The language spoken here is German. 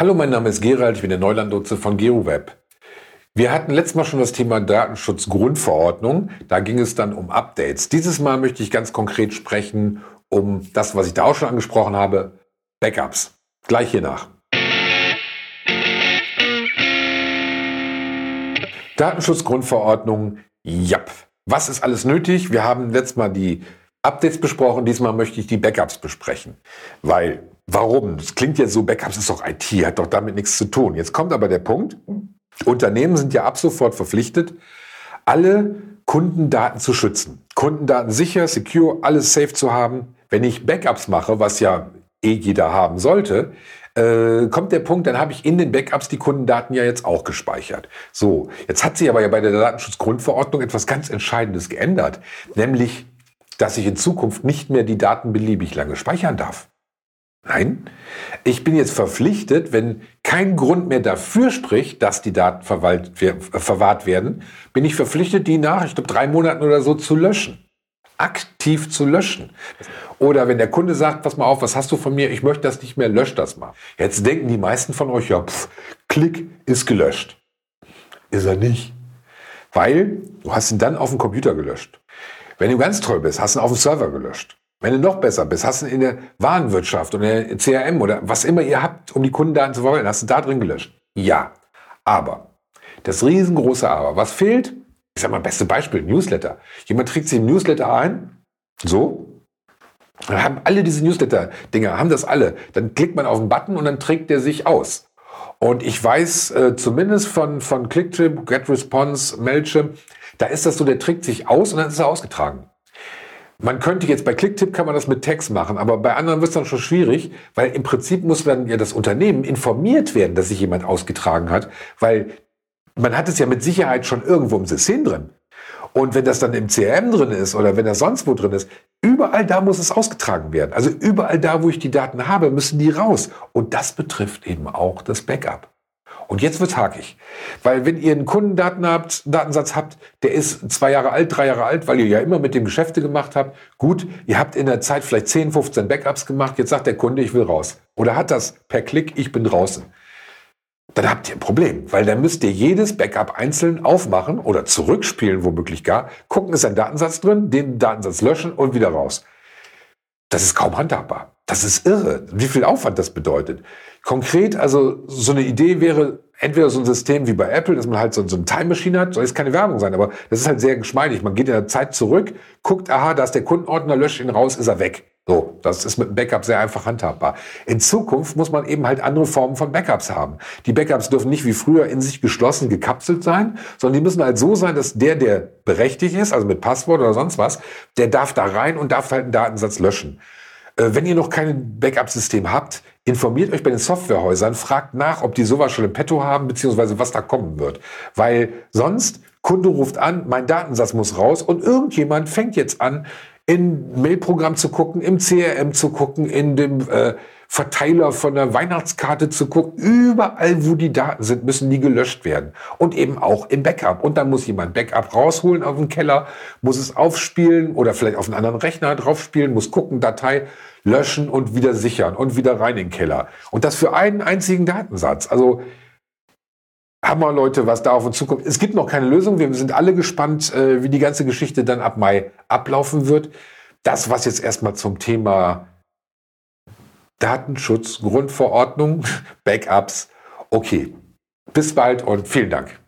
Hallo, mein Name ist Gerald, ich bin der Neulandlotse von GeoWeb. Wir hatten letztes Mal schon das Thema Datenschutzgrundverordnung. Da ging es dann um Updates. Dieses Mal möchte ich ganz konkret sprechen um das, was ich da auch schon angesprochen habe, Backups. Gleich hier nach. Datenschutzgrundverordnung, ja. Was ist alles nötig? Wir haben letztes Mal die Updates besprochen, diesmal möchte ich die Backups besprechen. Weil Warum? Das klingt ja so, Backups ist doch IT, hat doch damit nichts zu tun. Jetzt kommt aber der Punkt, Unternehmen sind ja ab sofort verpflichtet, alle Kundendaten zu schützen. Kundendaten sicher, secure, alles safe zu haben. Wenn ich Backups mache, was ja eh jeder haben sollte, äh, kommt der Punkt, dann habe ich in den Backups die Kundendaten ja jetzt auch gespeichert. So, jetzt hat sich aber ja bei der Datenschutzgrundverordnung etwas ganz Entscheidendes geändert, nämlich, dass ich in Zukunft nicht mehr die Daten beliebig lange speichern darf. Nein, ich bin jetzt verpflichtet, wenn kein Grund mehr dafür spricht, dass die Daten verwahrt werden, bin ich verpflichtet, die nach, ich glaube, drei Monaten oder so zu löschen. Aktiv zu löschen. Oder wenn der Kunde sagt, pass mal auf, was hast du von mir? Ich möchte das nicht mehr, lösch das mal. Jetzt denken die meisten von euch, ja, pff, Klick ist gelöscht. Ist er nicht. Weil du hast ihn dann auf dem Computer gelöscht. Wenn du ganz toll bist, hast du ihn auf dem Server gelöscht. Wenn du noch besser bist, hast du in der Warenwirtschaft oder in der CRM oder was immer ihr habt, um die Kundendaten zu verwalten, hast du da drin gelöscht. Ja. Aber, das riesengroße Aber, was fehlt? Ich sag mal, beste Beispiel, Newsletter. Jemand trägt sich im Newsletter ein, so, dann haben alle diese Newsletter-Dinger, haben das alle. Dann klickt man auf den Button und dann trägt der sich aus. Und ich weiß äh, zumindest von, von Clicktip, GetResponse, Mailchimp, da ist das so, der trägt sich aus und dann ist er ausgetragen. Man könnte jetzt bei Clicktip kann man das mit Text machen, aber bei anderen wird es dann schon schwierig, weil im Prinzip muss dann ja das Unternehmen informiert werden, dass sich jemand ausgetragen hat, weil man hat es ja mit Sicherheit schon irgendwo im System drin. Und wenn das dann im CRM drin ist oder wenn das sonst wo drin ist, überall da muss es ausgetragen werden. Also überall da, wo ich die Daten habe, müssen die raus. Und das betrifft eben auch das Backup. Und jetzt wird's hakig. Weil wenn ihr einen Kundendatensatz habt, der ist zwei Jahre alt, drei Jahre alt, weil ihr ja immer mit dem Geschäfte gemacht habt. Gut, ihr habt in der Zeit vielleicht 10, 15 Backups gemacht. Jetzt sagt der Kunde, ich will raus. Oder hat das per Klick, ich bin draußen. Dann habt ihr ein Problem, weil dann müsst ihr jedes Backup einzeln aufmachen oder zurückspielen, womöglich gar. Gucken, ist ein Datensatz drin, den Datensatz löschen und wieder raus. Das ist kaum handhabbar. Das ist irre, wie viel Aufwand das bedeutet. Konkret, also so eine Idee wäre entweder so ein System wie bei Apple, dass man halt so, so eine Time Machine hat, soll jetzt keine Werbung sein, aber das ist halt sehr geschmeidig. Man geht in der Zeit zurück, guckt, aha, da ist der Kundenordner, löscht ihn raus, ist er weg. So, das ist mit einem Backup sehr einfach handhabbar. In Zukunft muss man eben halt andere Formen von Backups haben. Die Backups dürfen nicht wie früher in sich geschlossen gekapselt sein, sondern die müssen halt so sein, dass der, der berechtigt ist, also mit Passwort oder sonst was, der darf da rein und darf halt einen Datensatz löschen. Äh, wenn ihr noch kein Backup-System habt, informiert euch bei den Softwarehäusern, fragt nach, ob die sowas schon im Petto haben, beziehungsweise was da kommen wird. Weil sonst, Kunde ruft an, mein Datensatz muss raus und irgendjemand fängt jetzt an, in Mailprogramm zu gucken, im CRM zu gucken, in dem äh, Verteiler von der Weihnachtskarte zu gucken. Überall, wo die Daten sind, müssen die gelöscht werden. Und eben auch im Backup. Und dann muss jemand Backup rausholen auf den Keller, muss es aufspielen oder vielleicht auf einen anderen Rechner draufspielen, muss gucken, Datei löschen und wieder sichern und wieder rein in den Keller. Und das für einen einzigen Datensatz. Also Hammer, Leute, was da auf uns zukommt. Es gibt noch keine Lösung. Wir sind alle gespannt, äh, wie die ganze Geschichte dann ab Mai ablaufen wird. Das, was jetzt erstmal zum Thema Datenschutz, Grundverordnung, Backups. Okay, bis bald und vielen Dank.